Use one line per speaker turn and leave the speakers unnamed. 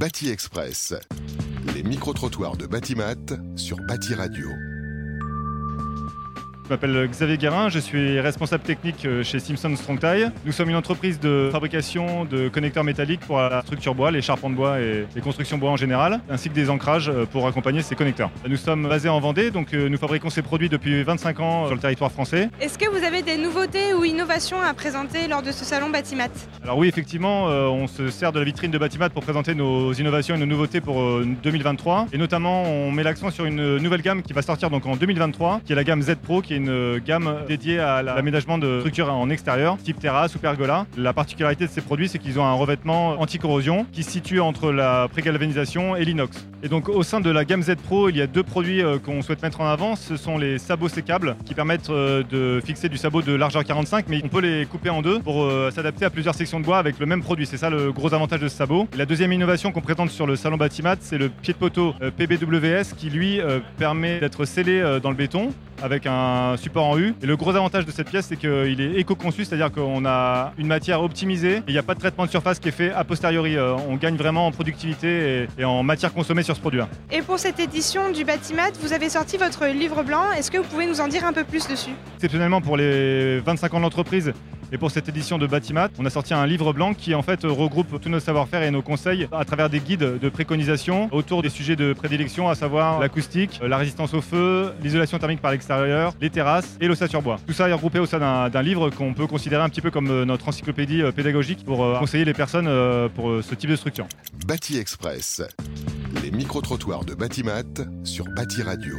Bâti Express. Les micro-trottoirs de Batimat sur Bâti Radio.
Je m'appelle Xavier Guérin, je suis responsable technique euh, chez Simpson Strong-Tie. Nous sommes une entreprise de fabrication de connecteurs métalliques pour la structure bois, les charpents de bois et les constructions bois en général, ainsi que des ancrages euh, pour accompagner ces connecteurs. Nous sommes basés en Vendée, donc euh, nous fabriquons ces produits depuis 25 ans sur le territoire français.
Est-ce que vous avez des nouveautés ou innovations à présenter lors de ce salon Batimat?
Alors oui, effectivement, on se sert de la vitrine de Batimat pour présenter nos innovations et nos nouveautés pour 2023. Et notamment, on met l'accent sur une nouvelle gamme qui va sortir donc en 2023, qui est la gamme Z Pro, qui est une gamme dédiée à l'aménagement de structures en extérieur, type terrasse ou pergola. La particularité de ces produits, c'est qu'ils ont un revêtement anti-corrosion qui se situe entre la pré-galvanisation et l'inox. Et donc au sein de la gamme Z Pro, il y a deux produits euh, qu'on souhaite mettre en avant. Ce sont les sabots sécables qui permettent euh, de fixer du sabot de largeur 45, mais on peut les couper en deux pour euh, s'adapter à plusieurs sections de bois avec le même produit. C'est ça le gros avantage de ce sabot. La deuxième innovation qu'on présente sur le salon Batimat, c'est le pied de poteau PBWS qui lui permet d'être scellé dans le béton avec un support en U. Et le gros avantage de cette pièce, c'est qu'il est éco-conçu, c'est-à-dire qu'on a une matière optimisée et il n'y a pas de traitement de surface qui est fait a posteriori. Euh, on gagne vraiment en productivité et, en matière consommée sur ce produit-là.
Et pour cette édition du Batimat, vous avez sorti votre livre blanc. Est-ce que vous pouvez nous en dire un peu plus dessus?
Exceptionnellement pour les 25 ans de l'entreprise, et pour cette édition de Batimat, on a sorti un livre blanc qui en fait regroupe tous nos savoir-faire et nos conseils à travers des guides de préconisation autour des sujets de prédilection, à savoir l'acoustique, la résistance au feu, l'isolation thermique par l'extérieur, les terrasses et l'ossature bois. Tout ça est regroupé au sein d'un livre qu'on peut considérer un petit peu comme euh, notre encyclopédie euh, pédagogique pour euh, conseiller les personnes pour ce type de structure.
Bâti Express, les micro-trottoirs de Batimat sur Bâti Radio.